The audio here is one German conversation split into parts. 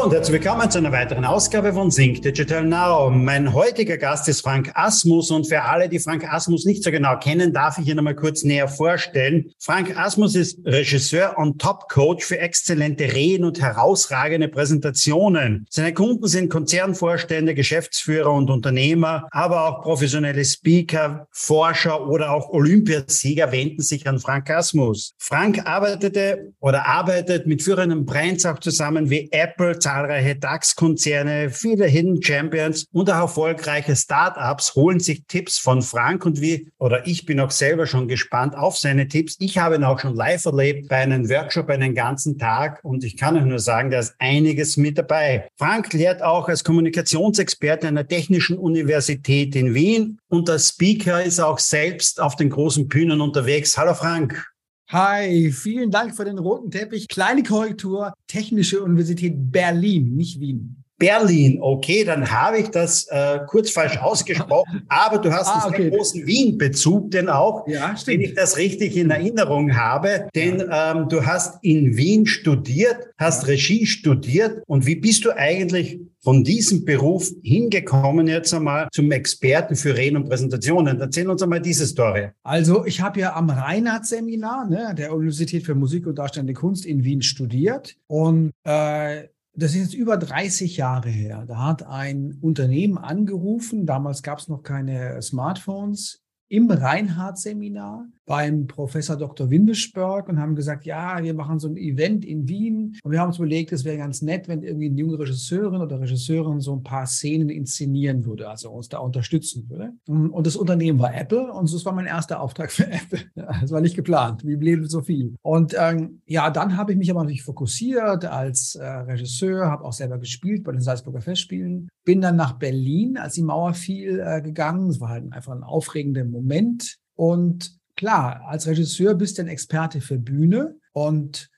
Hallo und herzlich willkommen zu einer weiteren Ausgabe von Sync Digital Now. Mein heutiger Gast ist Frank Asmus und für alle, die Frank Asmus nicht so genau kennen, darf ich ihn einmal kurz näher vorstellen. Frank Asmus ist Regisseur und Top-Coach für exzellente Reden und herausragende Präsentationen. Seine Kunden sind Konzernvorstände, Geschäftsführer und Unternehmer, aber auch professionelle Speaker, Forscher oder auch Olympiasieger wenden sich an Frank Asmus. Frank arbeitete oder arbeitet mit führenden Brands auch zusammen wie Apple, zahlreiche DAX-Konzerne, viele Hidden Champions und auch erfolgreiche Startups holen sich Tipps von Frank und wie, oder ich bin auch selber schon gespannt auf seine Tipps. Ich habe ihn auch schon live erlebt bei einem Workshop einen ganzen Tag und ich kann euch nur sagen, da ist einiges mit dabei. Frank lehrt auch als Kommunikationsexperte an der Technischen Universität in Wien und als Speaker ist auch selbst auf den großen Bühnen unterwegs. Hallo Frank. Hi, vielen Dank für den roten Teppich. Kleine Korrektur, Technische Universität Berlin, nicht Wien. Berlin, okay, dann habe ich das äh, kurz falsch ausgesprochen, aber du hast ah, einen okay. großen Wien-Bezug, denn auch, ja, wenn ich das richtig in Erinnerung habe, denn ähm, du hast in Wien studiert, hast. Regie studiert und wie bist du eigentlich von diesem Beruf hingekommen jetzt einmal zum Experten für Reden und Präsentationen? Erzähl uns einmal diese Story. Also ich habe ja am Reinhardt-Seminar ne, der Universität für Musik und Darstellende Kunst in Wien studiert und äh, das ist jetzt über 30 Jahre her. Da hat ein Unternehmen angerufen, damals gab es noch keine Smartphones, im Reinhardt-Seminar beim Professor Dr. Windesberg und haben gesagt, ja, wir machen so ein Event in Wien und wir haben uns überlegt, es wäre ganz nett, wenn irgendwie eine junge Regisseurin oder Regisseurin so ein paar Szenen inszenieren würde, also uns da unterstützen würde. Und das Unternehmen war Apple und das war mein erster Auftrag für Apple. Das war nicht geplant, wie blieb so viel. Und ähm, ja, dann habe ich mich aber natürlich fokussiert als äh, Regisseur, habe auch selber gespielt bei den Salzburger Festspielen, bin dann nach Berlin, als die Mauer fiel, äh, gegangen. Es war halt einfach ein aufregender Moment und klar, als Regisseur bist du ein Experte für Bühne und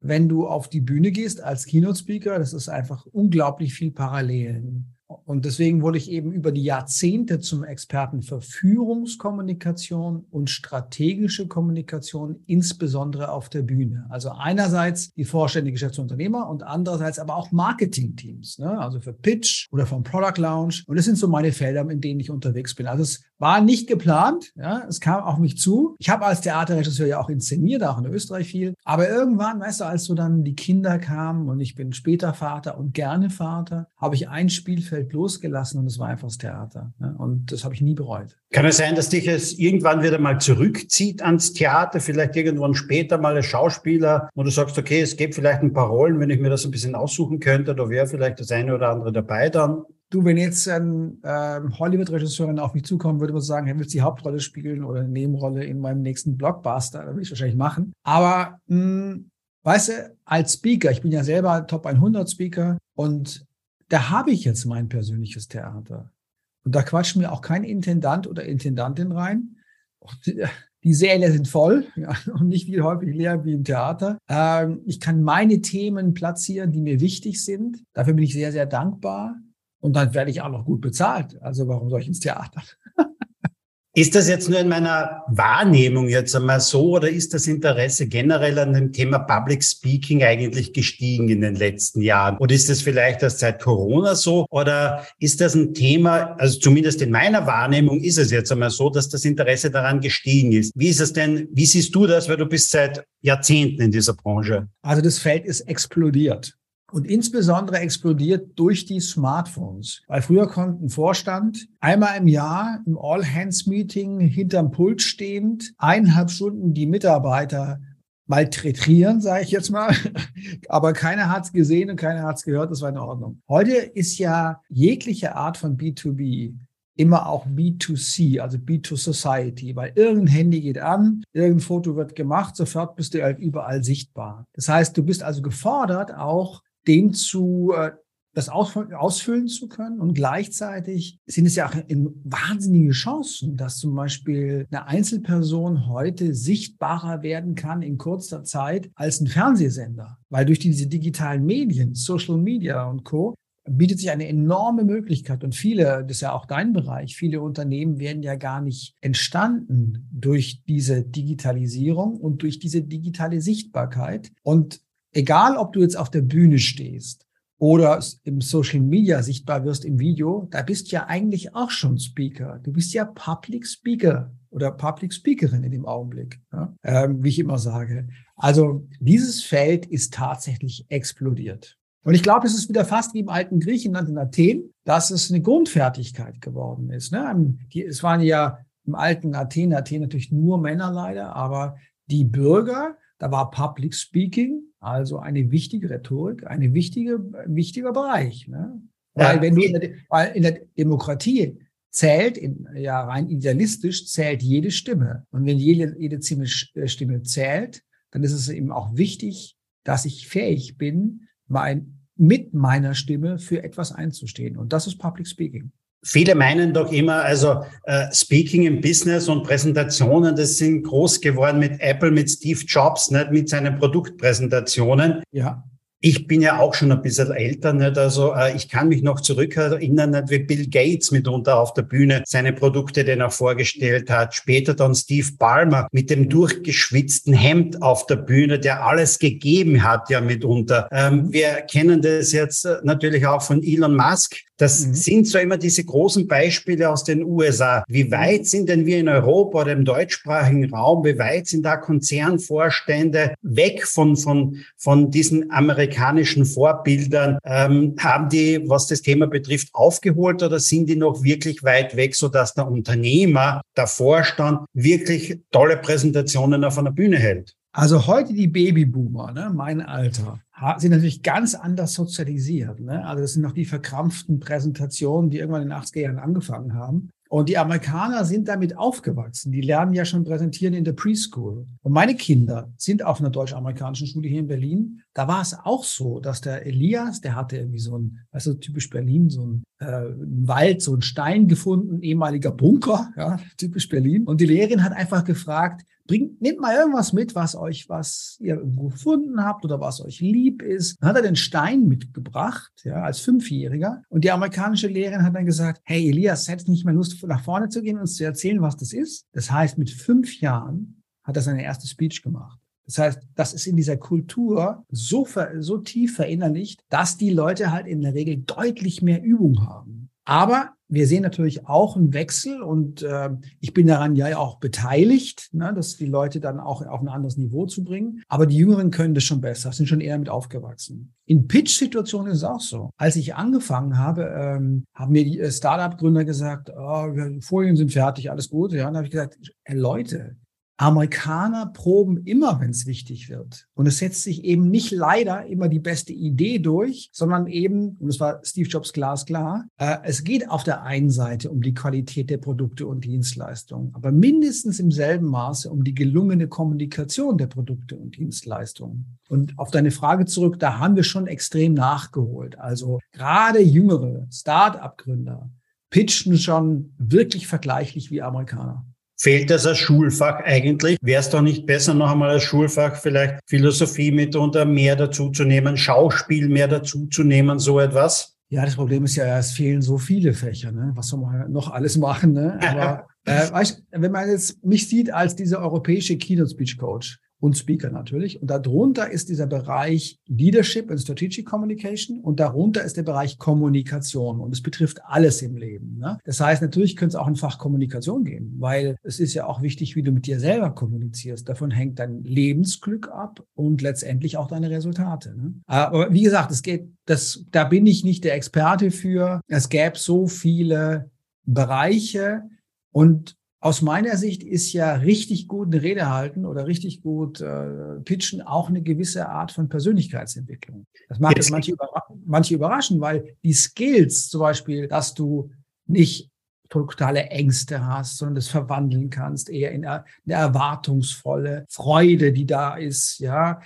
wenn du auf die Bühne gehst als Keynote-Speaker, das ist einfach unglaublich viel Parallelen. Und deswegen wurde ich eben über die Jahrzehnte zum Experten für Führungskommunikation und strategische Kommunikation, insbesondere auf der Bühne. Also einerseits die Vorstände Geschäftsunternehmer und andererseits aber auch Marketingteams, ne? also für Pitch oder vom Product Lounge. Und das sind so meine Felder, in denen ich unterwegs bin. Also es war nicht geplant, ja, es kam auf mich zu. Ich habe als Theaterregisseur ja auch inszeniert, auch in Österreich viel. Aber irgendwann, weißt du, als so dann die Kinder kamen und ich bin später Vater und gerne Vater, habe ich ein Spielfeld losgelassen und es war einfach das Theater. Ja, und das habe ich nie bereut. Kann es sein, dass dich es irgendwann wieder mal zurückzieht ans Theater, vielleicht irgendwann später mal als Schauspieler, wo du sagst, okay, es gibt vielleicht ein paar Rollen, wenn ich mir das ein bisschen aussuchen könnte, da wäre vielleicht das eine oder andere dabei dann? Du, wenn jetzt ein äh, Hollywood-Regisseurin auf mich zukommen würde, würde ich sagen, er will die Hauptrolle spielen oder eine Nebenrolle in meinem nächsten Blockbuster, dann würde ich wahrscheinlich machen. Aber mh, hm, weißt du, als Speaker, ich bin ja selber Top 100 Speaker und da habe ich jetzt mein persönliches Theater. Und da quatscht mir auch kein Intendant oder Intendantin rein. Die Säle sind voll ja, und nicht wie häufig leer wie im Theater. Ähm, ich kann meine Themen platzieren, die mir wichtig sind. Dafür bin ich sehr, sehr dankbar. Und dann werde ich auch noch gut bezahlt. Also warum soll ich ins Theater? Ist das jetzt nur in meiner Wahrnehmung jetzt einmal so oder ist das Interesse generell an dem Thema Public Speaking eigentlich gestiegen in den letzten Jahren? Oder ist das vielleicht erst seit Corona so? Oder ist das ein Thema, also zumindest in meiner Wahrnehmung ist es jetzt einmal so, dass das Interesse daran gestiegen ist. Wie ist es denn, wie siehst du das, weil du bist seit Jahrzehnten in dieser Branche? Also das Feld ist explodiert und insbesondere explodiert durch die Smartphones. Weil früher konnten Vorstand einmal im Jahr im All-Hands-Meeting hinterm Pult stehend eineinhalb Stunden die Mitarbeiter malträtieren, sage ich jetzt mal. Aber keiner hat's gesehen und keiner hat's gehört, das war in Ordnung. Heute ist ja jegliche Art von B2B immer auch B2C, also B2 Society, weil irgendein Handy geht an, irgendein Foto wird gemacht, sofort bist du halt überall sichtbar. Das heißt, du bist also gefordert, auch den zu äh, das ausfüllen zu können. Und gleichzeitig sind es ja auch wahnsinnige Chancen, dass zum Beispiel eine Einzelperson heute sichtbarer werden kann in kurzer Zeit als ein Fernsehsender. Weil durch diese digitalen Medien, Social Media und Co bietet sich eine enorme Möglichkeit. Und viele, das ist ja auch dein Bereich, viele Unternehmen werden ja gar nicht entstanden durch diese Digitalisierung und durch diese digitale Sichtbarkeit. Und egal, ob du jetzt auf der Bühne stehst oder im Social Media sichtbar wirst im Video, da bist ja eigentlich auch schon Speaker. Du bist ja Public Speaker oder Public Speakerin in dem Augenblick, ja? ähm, wie ich immer sage. Also dieses Feld ist tatsächlich explodiert. Und ich glaube, es ist wieder fast wie im alten Griechenland in Athen, dass es eine Grundfertigkeit geworden ist. Ne? es waren ja im alten Athen, Athen natürlich nur Männer leider, aber die Bürger, da war Public Speaking, also eine wichtige Rhetorik, eine wichtige, wichtiger Bereich. Ne? Weil wenn du in der, weil in der Demokratie zählt, in, ja rein idealistisch zählt jede Stimme. Und wenn jede, jede Stimme zählt, dann ist es eben auch wichtig, dass ich fähig bin, mein, mit meiner Stimme für etwas einzustehen. Und das ist Public Speaking. Viele meinen doch immer, also äh, Speaking im Business und Präsentationen, das sind groß geworden mit Apple, mit Steve Jobs, nicht mit seinen Produktpräsentationen. Ja ich bin ja auch schon ein bisschen älter, nicht? also äh, ich kann mich noch zurückerinnern, nicht? wie Bill Gates mitunter auf der Bühne seine Produkte denn auch vorgestellt hat. Später dann Steve Ballmer mit dem durchgeschwitzten Hemd auf der Bühne, der alles gegeben hat ja mitunter. Ähm, wir kennen das jetzt äh, natürlich auch von Elon Musk, das mhm. sind so immer diese großen Beispiele aus den USA. Wie weit sind denn wir in Europa oder im deutschsprachigen Raum, wie weit sind da Konzernvorstände weg von, von, von diesen amerikanischen Vorbildern? Ähm, haben die, was das Thema betrifft, aufgeholt oder sind die noch wirklich weit weg, sodass der Unternehmer, der Vorstand wirklich tolle Präsentationen auf einer Bühne hält? Also heute die Babyboomer, ne, mein Alter, sind natürlich ganz anders sozialisiert. Ne? Also das sind noch die verkrampften Präsentationen, die irgendwann in den 80er Jahren angefangen haben. Und die Amerikaner sind damit aufgewachsen. Die lernen ja schon präsentieren in der Preschool. Und meine Kinder sind auf einer deutsch-amerikanischen Schule hier in Berlin. Da war es auch so, dass der Elias, der hatte irgendwie so ein, also typisch Berlin, so ein äh, Wald, so ein Stein gefunden, ehemaliger Bunker, ja, typisch Berlin. Und die Lehrerin hat einfach gefragt, bringt, nehmt mal irgendwas mit, was euch, was ihr gefunden habt oder was euch lieb ist. Dann hat er den Stein mitgebracht, ja, als Fünfjähriger. Und die amerikanische Lehrerin hat dann gesagt, hey Elias, hättest nicht mehr Lust, nach vorne zu gehen und uns zu erzählen, was das ist? Das heißt, mit fünf Jahren hat er seine erste Speech gemacht. Das heißt, das ist in dieser Kultur so, so tief verinnerlicht, dass die Leute halt in der Regel deutlich mehr Übung haben. Aber wir sehen natürlich auch einen Wechsel und äh, ich bin daran ja auch beteiligt, ne, dass die Leute dann auch auf ein anderes Niveau zu bringen. Aber die Jüngeren können das schon besser, sind schon eher mit aufgewachsen. In Pitch-Situationen ist es auch so. Als ich angefangen habe, ähm, haben mir die äh, Startup-Gründer gesagt, oh, Folien sind fertig, alles gut. Ja, dann habe ich gesagt, hey, Leute, Amerikaner proben immer, wenn es wichtig wird. Und es setzt sich eben nicht leider immer die beste Idee durch, sondern eben, und das war Steve Jobs glasklar, äh, es geht auf der einen Seite um die Qualität der Produkte und Dienstleistungen, aber mindestens im selben Maße um die gelungene Kommunikation der Produkte und Dienstleistungen. Und auf deine Frage zurück, da haben wir schon extrem nachgeholt. Also gerade jüngere Start-up-Gründer pitchen schon wirklich vergleichlich wie Amerikaner. Fehlt das als Schulfach eigentlich? Wäre es doch nicht besser, noch einmal als Schulfach vielleicht Philosophie mitunter mehr dazuzunehmen, Schauspiel mehr dazuzunehmen, so etwas? Ja, das Problem ist ja, es fehlen so viele Fächer. Ne? Was soll man noch alles machen? Ne? Aber äh, weißt, wenn man jetzt mich sieht als dieser europäische Keynote Speech Coach, und Speaker natürlich. Und darunter ist dieser Bereich Leadership and Strategic Communication und darunter ist der Bereich Kommunikation und es betrifft alles im Leben. Ne? Das heißt, natürlich könnte es auch ein Fach Kommunikation geben, weil es ist ja auch wichtig, wie du mit dir selber kommunizierst. Davon hängt dein Lebensglück ab und letztendlich auch deine Resultate. Ne? Aber wie gesagt, es geht, das, da bin ich nicht der Experte für. Es gäbe so viele Bereiche und aus meiner Sicht ist ja richtig gut eine Rede halten oder richtig gut äh, pitchen auch eine gewisse Art von Persönlichkeitsentwicklung. Das macht es manche, überra manche überraschen, weil die Skills zum Beispiel, dass du nicht totale Ängste hast, sondern das verwandeln kannst, eher in eine erwartungsvolle Freude, die da ist, ja,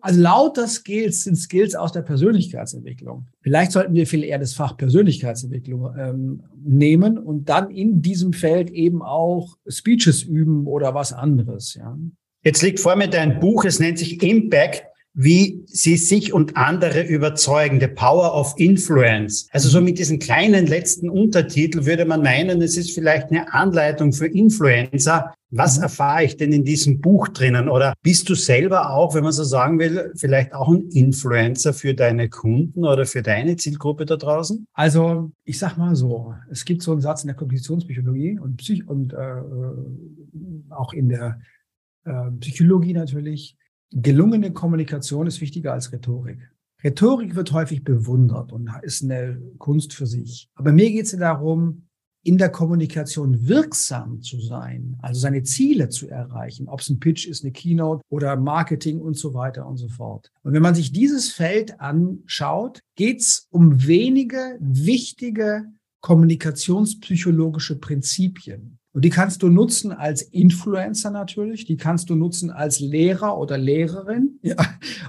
Also lauter Skills sind Skills aus der Persönlichkeitsentwicklung. Vielleicht sollten wir viel eher das Fach Persönlichkeitsentwicklung ähm, nehmen und dann in diesem Feld eben auch Speeches üben oder was anderes. Ja. Jetzt liegt vor mir dein Buch, es nennt sich Impact wie sie sich und andere überzeugen. The Power of Influence. Also so mit diesem kleinen letzten Untertitel würde man meinen, es ist vielleicht eine Anleitung für Influencer. Was mhm. erfahre ich denn in diesem Buch drinnen? Oder bist du selber auch, wenn man so sagen will, vielleicht auch ein Influencer für deine Kunden oder für deine Zielgruppe da draußen? Also ich sag mal so, es gibt so einen Satz in der Kognitionspsychologie und, Psych und äh, äh auch in der äh, Psychologie natürlich gelungene Kommunikation ist wichtiger als Rhetorik. Rhetorik wird häufig bewundert und ist eine Kunst für sich. Aber mir geht es ja darum, in der Kommunikation wirksam zu sein, also seine Ziele zu erreichen, ob es ein Pitch ist, eine Keynote oder Marketing und so weiter und so fort. Und wenn man sich dieses Feld anschaut, geht es um wenige wichtige kommunikationspsychologische Prinzipien. Und die kannst du nutzen als Influencer natürlich, die kannst du nutzen als Lehrer oder Lehrerin, ja,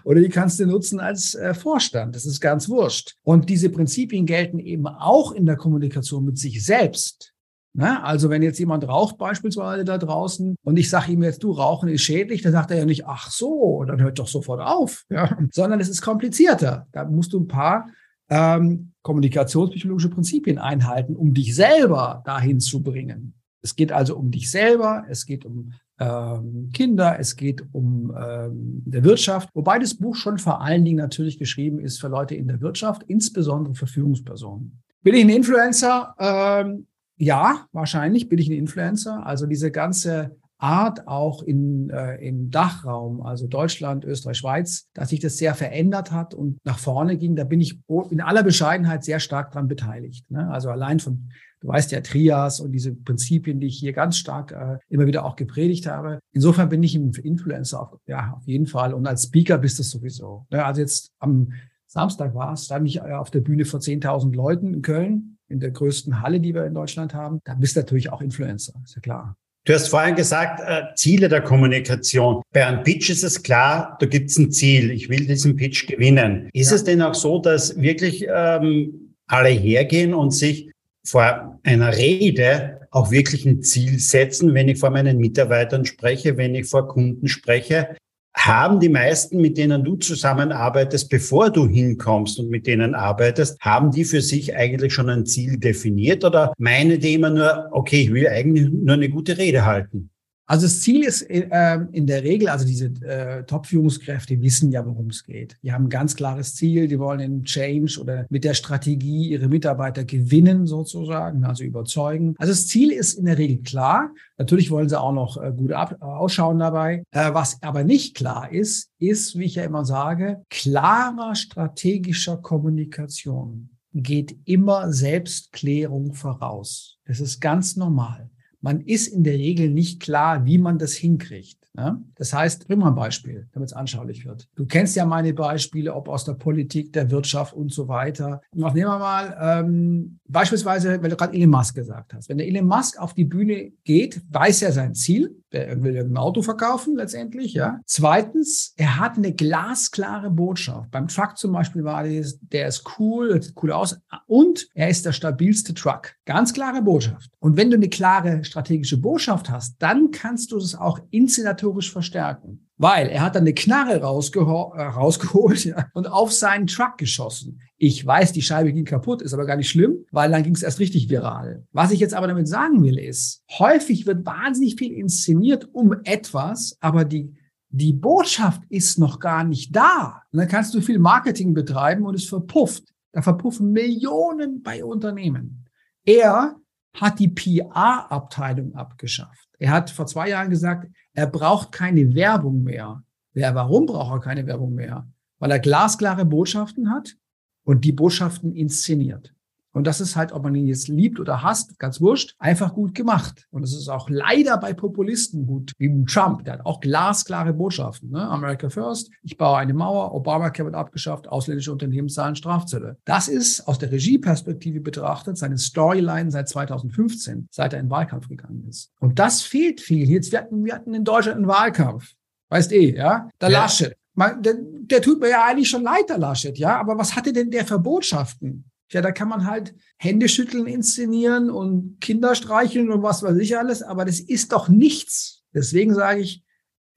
oder die kannst du nutzen als äh, Vorstand. Das ist ganz wurscht. Und diese Prinzipien gelten eben auch in der Kommunikation mit sich selbst. Na, also wenn jetzt jemand raucht beispielsweise da draußen und ich sage ihm jetzt, du, Rauchen ist schädlich, dann sagt er ja nicht, ach so, dann hört doch sofort auf, ja. sondern es ist komplizierter. Da musst du ein paar ähm, kommunikationspsychologische Prinzipien einhalten, um dich selber dahin zu bringen. Es geht also um dich selber, es geht um ähm, Kinder, es geht um ähm, der Wirtschaft, wobei das Buch schon vor allen Dingen natürlich geschrieben ist für Leute in der Wirtschaft, insbesondere für Führungspersonen. Bin ich ein Influencer? Ähm, ja, wahrscheinlich bin ich ein Influencer. Also diese ganze Art auch in, äh, im Dachraum, also Deutschland, Österreich, Schweiz, dass sich das sehr verändert hat und nach vorne ging. Da bin ich in aller Bescheidenheit sehr stark dran beteiligt. Ne? Also allein von Du weißt ja, Trias und diese Prinzipien, die ich hier ganz stark äh, immer wieder auch gepredigt habe. Insofern bin ich ein Influencer, auf, ja, auf jeden Fall. Und als Speaker bist du sowieso. Ja, also jetzt am Samstag war es, stand ich äh, auf der Bühne vor 10.000 Leuten in Köln, in der größten Halle, die wir in Deutschland haben. Da bist du natürlich auch Influencer, ist ja klar. Du hast vorhin gesagt, äh, Ziele der Kommunikation. Bei einem Pitch ist es klar, da gibt es ein Ziel. Ich will diesen Pitch gewinnen. Ist ja. es denn auch so, dass wirklich ähm, alle hergehen und sich vor einer Rede auch wirklich ein Ziel setzen, wenn ich vor meinen Mitarbeitern spreche, wenn ich vor Kunden spreche. Haben die meisten, mit denen du zusammenarbeitest, bevor du hinkommst und mit denen arbeitest, haben die für sich eigentlich schon ein Ziel definiert oder meinen die immer nur, okay, ich will eigentlich nur eine gute Rede halten? Also das Ziel ist äh, in der Regel, also diese äh, Top-Führungskräfte wissen ja, worum es geht. Die haben ein ganz klares Ziel, die wollen in Change oder mit der Strategie ihre Mitarbeiter gewinnen sozusagen, also überzeugen. Also das Ziel ist in der Regel klar. Natürlich wollen sie auch noch äh, gut ab, ausschauen dabei. Äh, was aber nicht klar ist, ist, wie ich ja immer sage, klarer strategischer Kommunikation geht immer Selbstklärung voraus. Das ist ganz normal man ist in der Regel nicht klar, wie man das hinkriegt. Ne? Das heißt, bring mal ein Beispiel, damit es anschaulich wird. Du kennst ja meine Beispiele, ob aus der Politik, der Wirtschaft und so weiter. Noch nehmen wir mal ähm, beispielsweise, wenn du gerade Elon Musk gesagt hast. Wenn der Elon Musk auf die Bühne geht, weiß er sein Ziel. Er will irgendein Auto verkaufen letztendlich. Ja. Zweitens, er hat eine glasklare Botschaft. Beim Truck zum Beispiel war das, der ist cool, sieht cool aus und er ist der stabilste Truck. Ganz klare Botschaft. Und wenn du eine klare strategische Botschaft hast, dann kannst du es auch inszenatorisch verstärken. Weil er hat dann eine Knarre äh, rausgeholt und auf seinen Truck geschossen. Ich weiß, die Scheibe ging kaputt, ist aber gar nicht schlimm, weil dann ging es erst richtig viral. Was ich jetzt aber damit sagen will, ist, häufig wird wahnsinnig viel inszeniert um etwas, aber die, die Botschaft ist noch gar nicht da. Und dann kannst du viel Marketing betreiben und es verpufft. Da verpuffen Millionen bei Unternehmen. Er hat die PR-Abteilung abgeschafft. Er hat vor zwei Jahren gesagt, er braucht keine Werbung mehr. Ja, warum braucht er keine Werbung mehr? Weil er glasklare Botschaften hat und die Botschaften inszeniert. Und das ist halt, ob man ihn jetzt liebt oder hasst, ganz wurscht, einfach gut gemacht. Und es ist auch leider bei Populisten gut, wie Trump, der hat auch glasklare Botschaften. Ne? America First, ich baue eine Mauer, Obamacare wird abgeschafft, ausländische Unternehmen zahlen Strafzölle. Das ist aus der Regieperspektive betrachtet seine Storyline seit 2015, seit er in den Wahlkampf gegangen ist. Und das fehlt viel. Jetzt, wir hatten, wir hatten in Deutschland einen Wahlkampf. Weißt eh, ja? Der ja. Laschet man, der, der tut mir ja eigentlich schon leid, der Laschet, ja, aber was hatte denn der für Botschaften? Ja, da kann man halt Händeschütteln inszenieren und Kinder streicheln und was weiß ich alles, aber das ist doch nichts. Deswegen sage ich,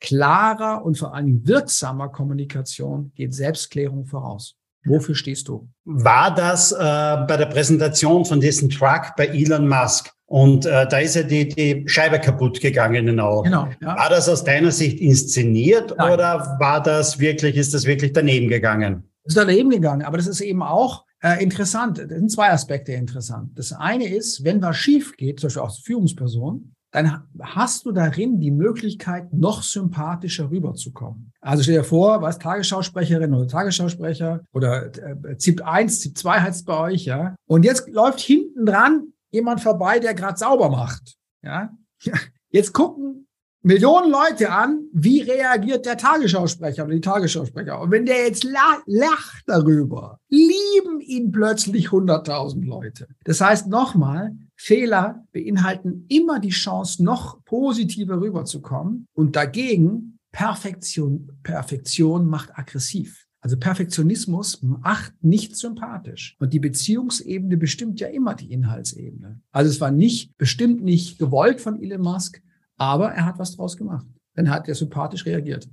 klarer und vor allem wirksamer Kommunikation geht Selbstklärung voraus. Wofür stehst du? War das äh, bei der Präsentation von diesem Truck bei Elon Musk? Und äh, da ist ja die, die Scheibe kaputt gegangen in den Augen. Genau, ja. War das aus deiner Sicht inszeniert Nein. oder war das wirklich, ist das wirklich daneben gegangen? Das ist daneben gegangen, aber das ist eben auch äh, interessant. Das sind zwei Aspekte interessant. Das eine ist, wenn was schief geht, zum Beispiel als Führungsperson, dann hast du darin die Möglichkeit, noch sympathischer rüberzukommen. Also stell dir vor, was Tagesschausprecherin oder Tagesschausprecher oder äh, ZIP 1, ZIP 2 heißt bei euch, ja. Und jetzt läuft hinten dran jemand vorbei, der gerade sauber macht. Ja. Jetzt gucken Millionen Leute an, wie reagiert der Tagesschausprecher oder die Tagesschausprecher. Und wenn der jetzt lacht darüber, lieben ihn plötzlich 100.000 Leute. Das heißt nochmal, Fehler beinhalten immer die Chance, noch positiver rüberzukommen und dagegen Perfektion, Perfektion macht aggressiv. Also Perfektionismus macht nicht sympathisch. Und die Beziehungsebene bestimmt ja immer die Inhaltsebene. Also es war nicht, bestimmt nicht gewollt von Elon Musk, aber er hat was draus gemacht. Dann hat er sympathisch reagiert.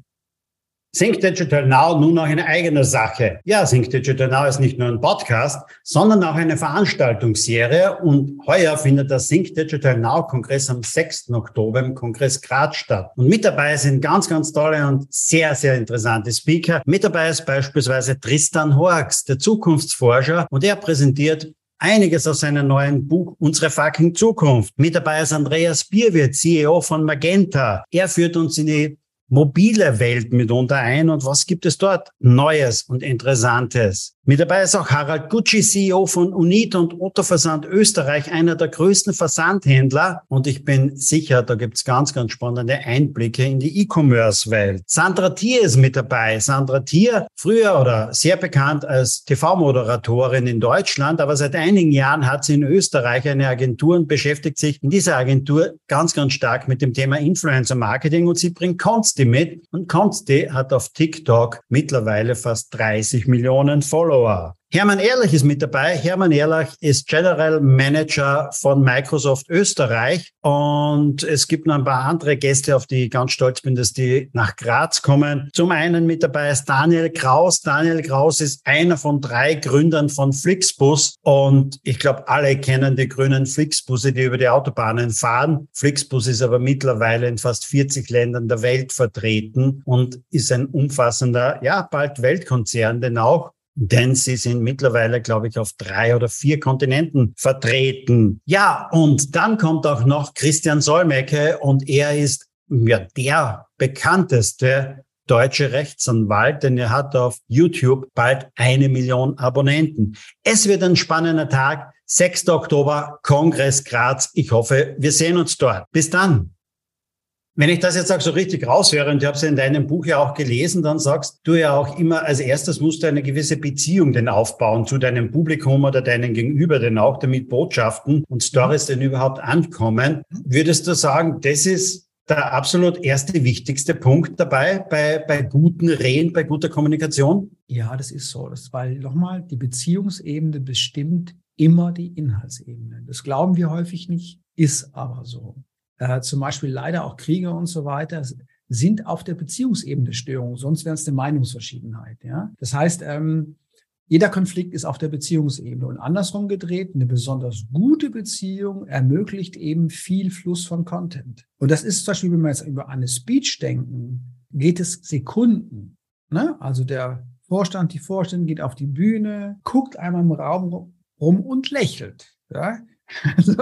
Think Digital Now nun auch eine eigene Sache. Ja, Think Digital Now ist nicht nur ein Podcast, sondern auch eine Veranstaltungsserie und heuer findet der Think Digital Now Kongress am 6. Oktober im Kongress Graz statt. Und mit dabei sind ganz, ganz tolle und sehr, sehr interessante Speaker. Mit dabei ist beispielsweise Tristan Horks, der Zukunftsforscher und er präsentiert einiges aus seinem neuen Buch Unsere fucking Zukunft. Mit dabei ist Andreas Bierwirt, CEO von Magenta. Er führt uns in die mobile Welt mitunter ein und was gibt es dort Neues und Interessantes? Mit dabei ist auch Harald Gucci, CEO von Unit und Otto Versand Österreich, einer der größten Versandhändler. Und ich bin sicher, da gibt's ganz, ganz spannende Einblicke in die E-Commerce-Welt. Sandra Thier ist mit dabei. Sandra Thier, früher oder sehr bekannt als TV-Moderatorin in Deutschland, aber seit einigen Jahren hat sie in Österreich eine Agentur und beschäftigt sich in dieser Agentur ganz, ganz stark mit dem Thema Influencer-Marketing und sie bringt Consti mit. Und Consti hat auf TikTok mittlerweile fast 30 Millionen Follower. Hermann Ehrlich ist mit dabei. Hermann Ehrlich ist General Manager von Microsoft Österreich. Und es gibt noch ein paar andere Gäste, auf die ich ganz stolz bin, dass die nach Graz kommen. Zum einen mit dabei ist Daniel Kraus. Daniel Kraus ist einer von drei Gründern von Flixbus. Und ich glaube, alle kennen die grünen Flixbusse, die über die Autobahnen fahren. Flixbus ist aber mittlerweile in fast 40 Ländern der Welt vertreten und ist ein umfassender, ja, bald Weltkonzern, denn auch denn sie sind mittlerweile, glaube ich, auf drei oder vier Kontinenten vertreten. Ja, und dann kommt auch noch Christian Solmecke und er ist ja der bekannteste deutsche Rechtsanwalt, denn er hat auf YouTube bald eine Million Abonnenten. Es wird ein spannender Tag. 6. Oktober, Kongress Graz. Ich hoffe, wir sehen uns dort. Bis dann. Wenn ich das jetzt auch so richtig raushöre, und ich habe es ja in deinem Buch ja auch gelesen, dann sagst du ja auch immer, als erstes musst du eine gewisse Beziehung denn aufbauen zu deinem Publikum oder deinem Gegenüber, denn auch damit Botschaften und Stories denn überhaupt ankommen. Würdest du sagen, das ist der absolut erste wichtigste Punkt dabei bei, bei guten Reden, bei guter Kommunikation? Ja, das ist so. Das, weil nochmal, die Beziehungsebene bestimmt immer die Inhaltsebene. Das glauben wir häufig nicht, ist aber so äh, zum Beispiel leider auch Kriege und so weiter, sind auf der Beziehungsebene Störungen, sonst wäre es eine Meinungsverschiedenheit. Ja? Das heißt, ähm, jeder Konflikt ist auf der Beziehungsebene und andersrum gedreht, eine besonders gute Beziehung ermöglicht eben viel Fluss von Content. Und das ist zum Beispiel, wenn wir jetzt über eine Speech denken, geht es Sekunden. Ne? Also der Vorstand, die Vorständin geht auf die Bühne, guckt einmal im Raum rum und lächelt. Ja? Also,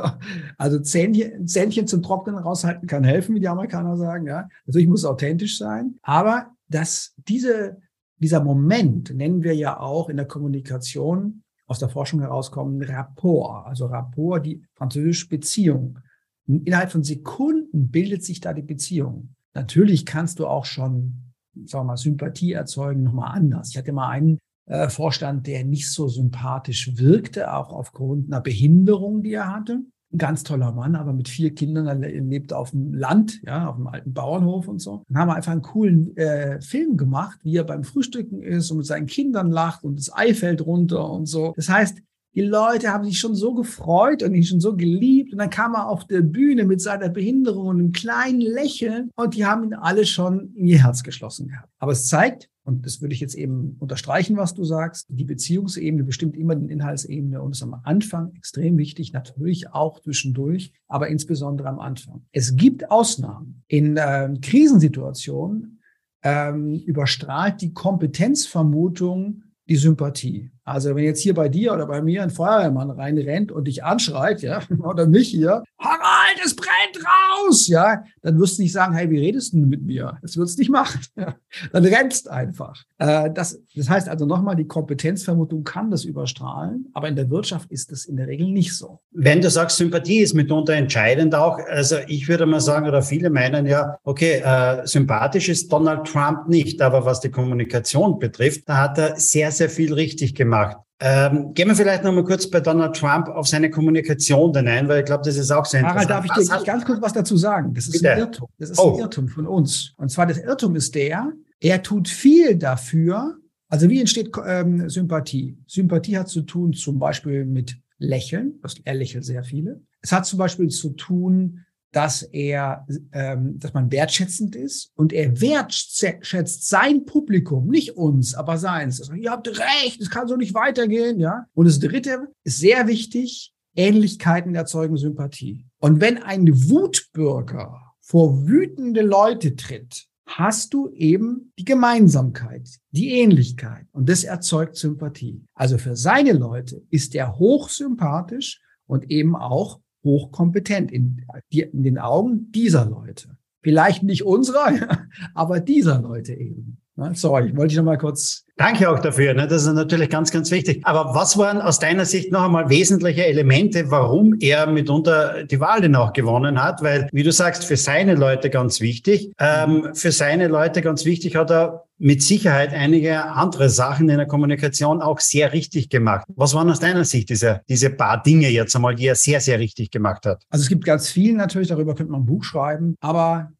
also Zähnchen, Zähnchen zum Trocknen raushalten kann helfen, wie die Amerikaner sagen. Ja, natürlich muss es authentisch sein, aber dass diese, dieser Moment nennen wir ja auch in der Kommunikation aus der Forschung herauskommen Rapport, also Rapport, die französische Beziehung. Innerhalb von Sekunden bildet sich da die Beziehung. Natürlich kannst du auch schon, sagen wir mal, Sympathie erzeugen, nochmal anders. Ich hatte mal einen äh, Vorstand, der nicht so sympathisch wirkte, auch aufgrund einer Behinderung, die er hatte. ein ganz toller Mann, aber mit vier Kindern, er lebt auf dem Land, ja, auf dem alten Bauernhof und so. Dann haben wir einfach einen coolen äh, Film gemacht, wie er beim Frühstücken ist und mit seinen Kindern lacht und das Ei fällt runter und so. Das heißt, die Leute haben sich schon so gefreut und ihn schon so geliebt. Und dann kam er auf der Bühne mit seiner Behinderung und einem kleinen Lächeln und die haben ihn alle schon in ihr Herz geschlossen gehabt. Aber es zeigt, und das würde ich jetzt eben unterstreichen, was du sagst, die Beziehungsebene bestimmt immer die Inhaltsebene und ist am Anfang extrem wichtig, natürlich auch zwischendurch, aber insbesondere am Anfang. Es gibt Ausnahmen. In äh, Krisensituationen ähm, überstrahlt die Kompetenzvermutung die Sympathie. Also wenn jetzt hier bei dir oder bei mir ein Feuerwehrmann reinrennt und dich anschreit, ja, oder mich hier, Harald, es brennt raus, ja, dann wirst du nicht sagen, hey, wie redest du mit mir? Das wirst du nicht machen. Ja. Dann rennst einfach. Äh, das, das heißt also nochmal, die Kompetenzvermutung kann das überstrahlen, aber in der Wirtschaft ist das in der Regel nicht so. Wenn du sagst, Sympathie ist mitunter entscheidend auch, also ich würde mal sagen, oder viele meinen ja, okay, äh, sympathisch ist Donald Trump nicht, aber was die Kommunikation betrifft, da hat er sehr, sehr viel richtig gemacht gemacht. Ähm, gehen wir vielleicht noch mal kurz bei Donald Trump auf seine Kommunikation denn ein, weil ich glaube, das ist auch sehr interessant. Harald, darf ich dir ganz kurz was dazu sagen? Das ist Bitte? ein Irrtum. Das ist oh. ein Irrtum von uns. Und zwar das Irrtum ist der, er tut viel dafür. Also wie entsteht ähm, Sympathie? Sympathie hat zu tun zum Beispiel mit Lächeln. Er lächelt sehr viele. Es hat zum Beispiel zu tun dass er, ähm, dass man wertschätzend ist und er wertschätzt sein Publikum, nicht uns, aber seins. Also, ihr habt recht, es kann so nicht weitergehen, ja. Und das Dritte ist sehr wichtig: Ähnlichkeiten erzeugen Sympathie. Und wenn ein Wutbürger vor wütende Leute tritt, hast du eben die Gemeinsamkeit, die Ähnlichkeit und das erzeugt Sympathie. Also für seine Leute ist er hochsympathisch und eben auch hochkompetent in, in den Augen dieser Leute. Vielleicht nicht unserer, aber dieser Leute eben. Sorry, wollte ich noch mal kurz. Danke auch dafür. Ne? Das ist natürlich ganz, ganz wichtig. Aber was waren aus deiner Sicht noch einmal wesentliche Elemente, warum er mitunter die Wahl denn auch gewonnen hat? Weil, wie du sagst, für seine Leute ganz wichtig. Ähm, für seine Leute ganz wichtig hat er mit Sicherheit einige andere Sachen in der Kommunikation auch sehr richtig gemacht. Was waren aus deiner Sicht diese, diese paar Dinge jetzt einmal, die er sehr, sehr richtig gemacht hat? Also es gibt ganz viel natürlich, darüber könnte man ein Buch schreiben. Aber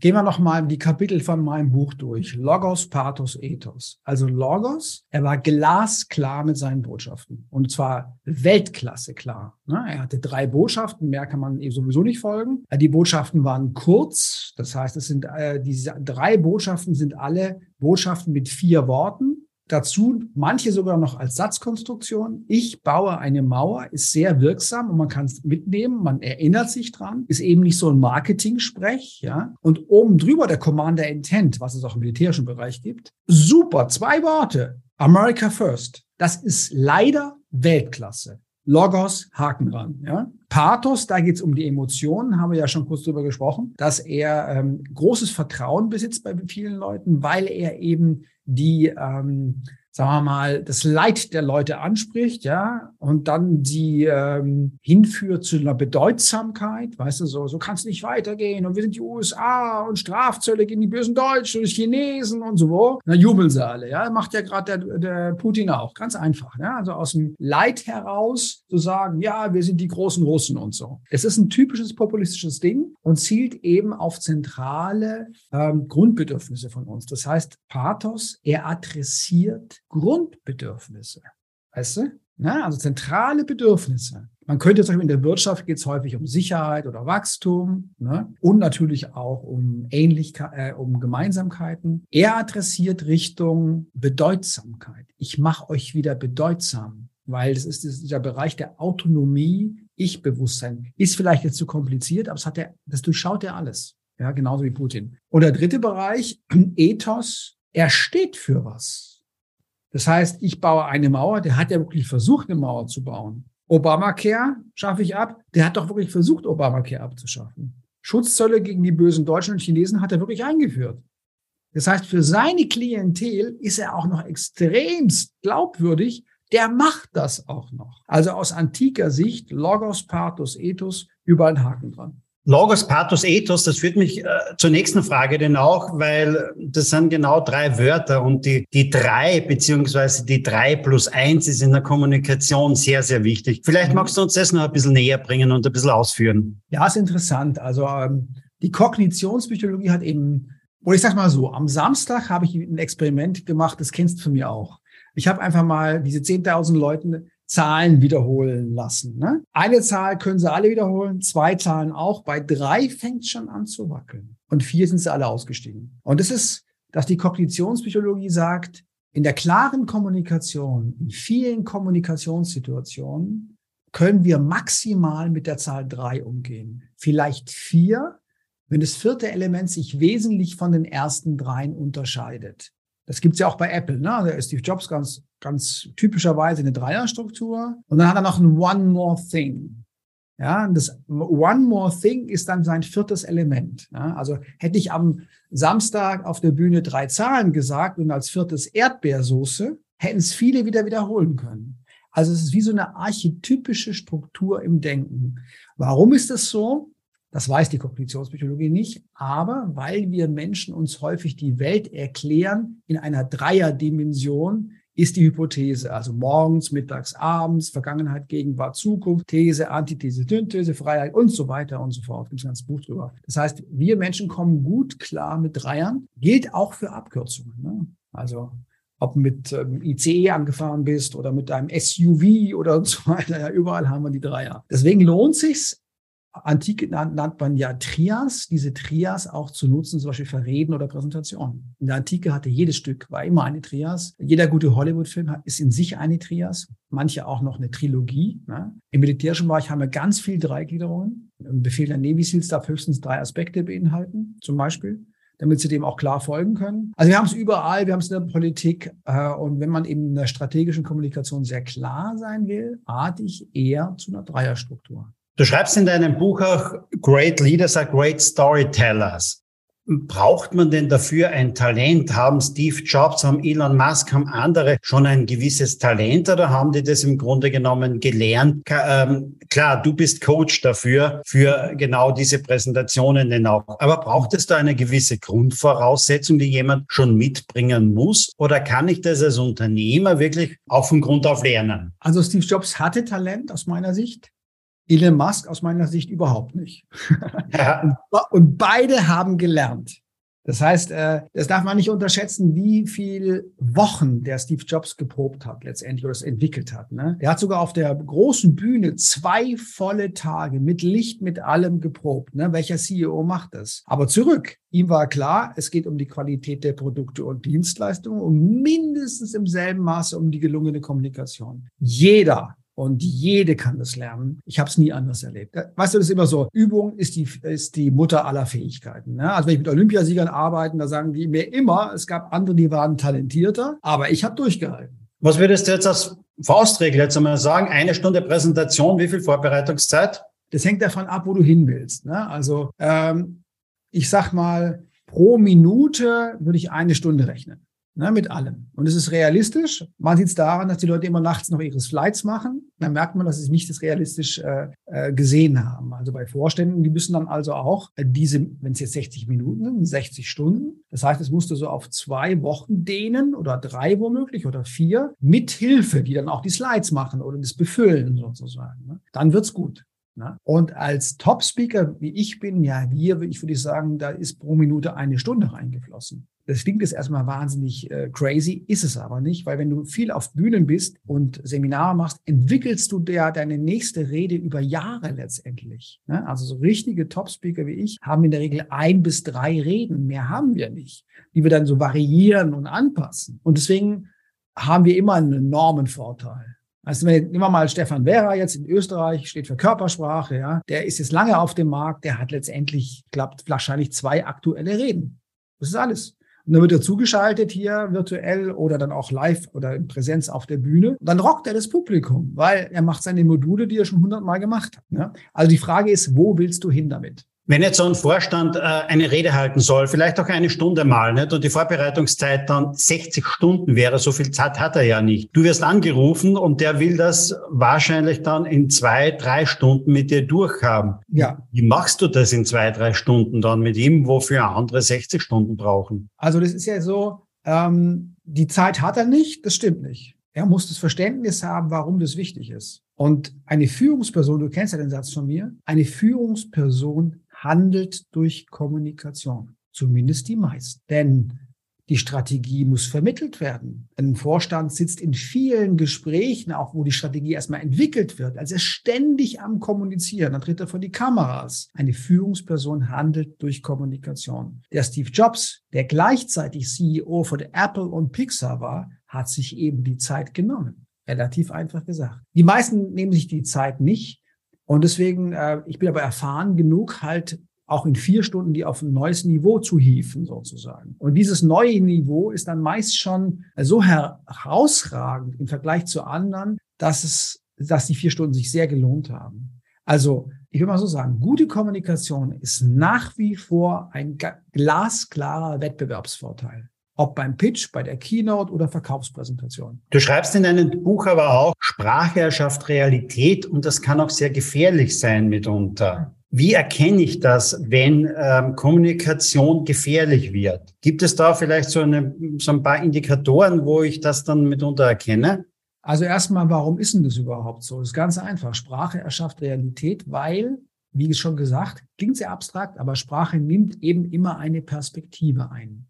Gehen wir nochmal die Kapitel von meinem Buch durch. Logos, Pathos, Ethos. Also Logos, er war glasklar mit seinen Botschaften. Und zwar Weltklasse klar. Ne? Er hatte drei Botschaften, mehr kann man eben sowieso nicht folgen. Die Botschaften waren kurz. Das heißt, es sind, äh, diese drei Botschaften sind alle Botschaften mit vier Worten. Dazu manche sogar noch als Satzkonstruktion. Ich baue eine Mauer, ist sehr wirksam und man kann es mitnehmen, man erinnert sich dran, ist eben nicht so ein Marketing-Sprech, ja. Und oben drüber der Commander Intent, was es auch im militärischen Bereich gibt. Super, zwei Worte. America First. Das ist leider Weltklasse. Logos, Haken ran. Ja? Pathos, da geht es um die Emotionen, haben wir ja schon kurz drüber gesprochen, dass er ähm, großes Vertrauen besitzt bei vielen Leuten, weil er eben die ähm, sagen wir mal, das Leid der Leute anspricht, ja, und dann sie ähm, hinführt zu einer Bedeutsamkeit, weißt du, so, so kann es nicht weitergehen und wir sind die USA und Strafzölle gegen die bösen Deutschen und Chinesen und so, na jubeln sie alle, ja, macht ja gerade der, der Putin auch, ganz einfach, ja, also aus dem Leid heraus zu sagen, ja, wir sind die großen Russen und so. Es ist ein typisches populistisches Ding und zielt eben auf zentrale ähm, Grundbedürfnisse von uns. Das heißt, Pathos, er adressiert Grundbedürfnisse. Weißt du? Na, also zentrale Bedürfnisse. Man könnte zum Beispiel in der Wirtschaft geht es häufig um Sicherheit oder Wachstum ne? und natürlich auch um Ähnlichkeit, äh, um Gemeinsamkeiten. Er adressiert Richtung Bedeutsamkeit. Ich mache euch wieder bedeutsam, weil das ist dieser Bereich der Autonomie, Ich-Bewusstsein. Ist vielleicht jetzt zu kompliziert, aber es hat er, das durchschaut er alles. Ja, genauso wie Putin. Und der dritte Bereich, Ethos, er steht für was. Das heißt, ich baue eine Mauer, der hat ja wirklich versucht, eine Mauer zu bauen. Obamacare schaffe ich ab, der hat doch wirklich versucht, Obamacare abzuschaffen. Schutzzölle gegen die bösen Deutschen und Chinesen hat er wirklich eingeführt. Das heißt, für seine Klientel ist er auch noch extremst glaubwürdig. Der macht das auch noch. Also aus antiker Sicht, Logos, Pathos, Ethos, überall ein Haken dran. Logos, Pathos, Ethos, das führt mich äh, zur nächsten Frage denn auch, weil das sind genau drei Wörter und die, die drei beziehungsweise die drei plus eins ist in der Kommunikation sehr, sehr wichtig. Vielleicht magst du uns das noch ein bisschen näher bringen und ein bisschen ausführen. Ja, ist interessant. Also ähm, die Kognitionspsychologie hat eben, oder ich sag mal so, am Samstag habe ich ein Experiment gemacht, das kennst du von mir auch. Ich habe einfach mal diese 10.000 Leuten Zahlen wiederholen lassen. Ne? Eine Zahl können sie alle wiederholen, zwei Zahlen auch. Bei drei fängt es schon an zu wackeln. Und vier sind sie alle ausgestiegen. Und das ist, dass die Kognitionspsychologie sagt, in der klaren Kommunikation, in vielen Kommunikationssituationen, können wir maximal mit der Zahl drei umgehen. Vielleicht vier, wenn das vierte Element sich wesentlich von den ersten dreien unterscheidet. Das gibt's ja auch bei Apple. Ne? Da ist Steve Jobs ganz, ganz typischerweise eine Dreierstruktur. Und dann hat er noch ein One More Thing. Ja, das One More Thing ist dann sein viertes Element. Ja? Also hätte ich am Samstag auf der Bühne drei Zahlen gesagt und als viertes Erdbeersoße, hätten es viele wieder wiederholen können. Also es ist wie so eine archetypische Struktur im Denken. Warum ist das so? Das weiß die Kognitionspsychologie nicht, aber weil wir Menschen uns häufig die Welt erklären in einer Dreierdimension, ist die Hypothese. Also morgens, mittags, abends, Vergangenheit, Gegenwart, Zukunft, These, Antithese, Synthese, Freiheit und so weiter und so fort. Gibt es ein ganzes Buch drüber. Das heißt, wir Menschen kommen gut klar mit Dreiern. Gilt auch für Abkürzungen. Ne? Also ob mit ähm, ICE angefahren bist oder mit deinem SUV oder so weiter. Ja, überall haben wir die Dreier. Deswegen lohnt sich's, Antike nannt man ja Trias, diese Trias auch zu nutzen, zum Beispiel für Reden oder Präsentationen. In der Antike hatte jedes Stück, war immer eine Trias. Jeder gute Hollywood-Film ist in sich eine Trias, manche auch noch eine Trilogie. Ne? Im militärischen Bereich haben wir ganz viel Dreigliederungen. Ein Befehl der Navy Seals darf höchstens drei Aspekte beinhalten, zum Beispiel damit sie dem auch klar folgen können. Also wir haben es überall, wir haben es in der Politik äh, und wenn man eben in der strategischen Kommunikation sehr klar sein will, rate ich eher zu einer Dreierstruktur. Du schreibst in deinem Buch auch, Great Leaders are great storytellers. Braucht man denn dafür ein Talent? Haben Steve Jobs, haben Elon Musk, haben andere schon ein gewisses Talent oder haben die das im Grunde genommen gelernt? Ähm, klar, du bist Coach dafür, für genau diese Präsentationen denn auch. Aber braucht es da eine gewisse Grundvoraussetzung, die jemand schon mitbringen muss? Oder kann ich das als Unternehmer wirklich auch von Grund auf lernen? Also Steve Jobs hatte Talent aus meiner Sicht. Elon Musk aus meiner Sicht überhaupt nicht. Ja. Und beide haben gelernt. Das heißt, äh, das darf man nicht unterschätzen, wie viel Wochen der Steve Jobs geprobt hat letztendlich oder es entwickelt hat. Ne? Er hat sogar auf der großen Bühne zwei volle Tage mit Licht, mit allem geprobt. Ne? Welcher CEO macht das? Aber zurück, ihm war klar, es geht um die Qualität der Produkte und Dienstleistungen und mindestens im selben Maße um die gelungene Kommunikation. Jeder und jede kann das lernen. Ich habe es nie anders erlebt. Weißt du, das ist immer so, Übung ist die, ist die Mutter aller Fähigkeiten. Ne? Also wenn ich mit Olympiasiegern arbeite, da sagen die mir immer, es gab andere, die waren talentierter, aber ich habe durchgehalten. Was würdest du jetzt als Faustregel jetzt einmal sagen? Eine Stunde Präsentation, wie viel Vorbereitungszeit? Das hängt davon ab, wo du hin willst. Ne? Also ähm, ich sag mal, pro Minute würde ich eine Stunde rechnen ne, mit allem. Und es ist realistisch. Man sieht es daran, dass die Leute immer nachts noch ihre Slides machen. Dann merkt man, dass sie nicht das realistisch äh, äh, gesehen haben. Also bei Vorständen, die müssen dann also auch äh, diese, wenn es jetzt 60 Minuten sind, 60 Stunden. Das heißt, es musste so auf zwei Wochen dehnen oder drei womöglich oder vier mit Hilfe, die dann auch die Slides machen oder das befüllen sozusagen. Ne? Dann wird's gut. Ne? Und als Top-Speaker, wie ich bin, ja, wir, ich würde sagen, da ist pro Minute eine Stunde reingeflossen. Das klingt jetzt erstmal wahnsinnig äh, crazy, ist es aber nicht, weil wenn du viel auf Bühnen bist und Seminare machst, entwickelst du ja deine nächste Rede über Jahre letztendlich. Ne? Also so richtige Top-Speaker wie ich haben in der Regel ein bis drei Reden, mehr haben wir nicht, die wir dann so variieren und anpassen. Und deswegen haben wir immer einen enormen Vorteil. Also nehmen wir mal Stefan Vera jetzt in Österreich, steht für Körpersprache, ja. Der ist jetzt lange auf dem Markt, der hat letztendlich, klappt wahrscheinlich zwei aktuelle Reden. Das ist alles. Und dann wird er zugeschaltet hier virtuell oder dann auch live oder in Präsenz auf der Bühne. Und dann rockt er das Publikum, weil er macht seine Module, die er schon hundertmal gemacht hat. Ne? Also die Frage ist, wo willst du hin damit? Wenn jetzt so ein Vorstand äh, eine Rede halten soll, vielleicht auch eine Stunde mal, nicht? und die Vorbereitungszeit dann 60 Stunden wäre, so viel Zeit hat er ja nicht. Du wirst angerufen und der will das wahrscheinlich dann in zwei, drei Stunden mit dir durchhaben. Ja. Wie machst du das in zwei, drei Stunden dann mit ihm, wofür andere 60 Stunden brauchen? Also das ist ja so, ähm, die Zeit hat er nicht, das stimmt nicht. Er muss das Verständnis haben, warum das wichtig ist. Und eine Führungsperson, du kennst ja den Satz von mir, eine Führungsperson handelt durch Kommunikation. Zumindest die meisten. Denn die Strategie muss vermittelt werden. Ein Vorstand sitzt in vielen Gesprächen, auch wo die Strategie erstmal entwickelt wird. Also er ist ständig am Kommunizieren. Dann tritt er vor die Kameras. Eine Führungsperson handelt durch Kommunikation. Der Steve Jobs, der gleichzeitig CEO von Apple und Pixar war, hat sich eben die Zeit genommen. Relativ einfach gesagt. Die meisten nehmen sich die Zeit nicht. Und deswegen, äh, ich bin aber erfahren genug, halt auch in vier Stunden die auf ein neues Niveau zu hieven, sozusagen. Und dieses neue Niveau ist dann meist schon so herausragend im Vergleich zu anderen, dass es, dass die vier Stunden sich sehr gelohnt haben. Also, ich will mal so sagen, gute Kommunikation ist nach wie vor ein glasklarer Wettbewerbsvorteil ob beim Pitch, bei der Keynote oder Verkaufspräsentation. Du schreibst in deinem Buch aber auch, Sprache erschafft Realität und das kann auch sehr gefährlich sein mitunter. Wie erkenne ich das, wenn ähm, Kommunikation gefährlich wird? Gibt es da vielleicht so, eine, so ein paar Indikatoren, wo ich das dann mitunter erkenne? Also erstmal, warum ist denn das überhaupt so? Das ist ganz einfach. Sprache erschafft Realität, weil, wie schon gesagt, klingt sehr abstrakt, aber Sprache nimmt eben immer eine Perspektive ein.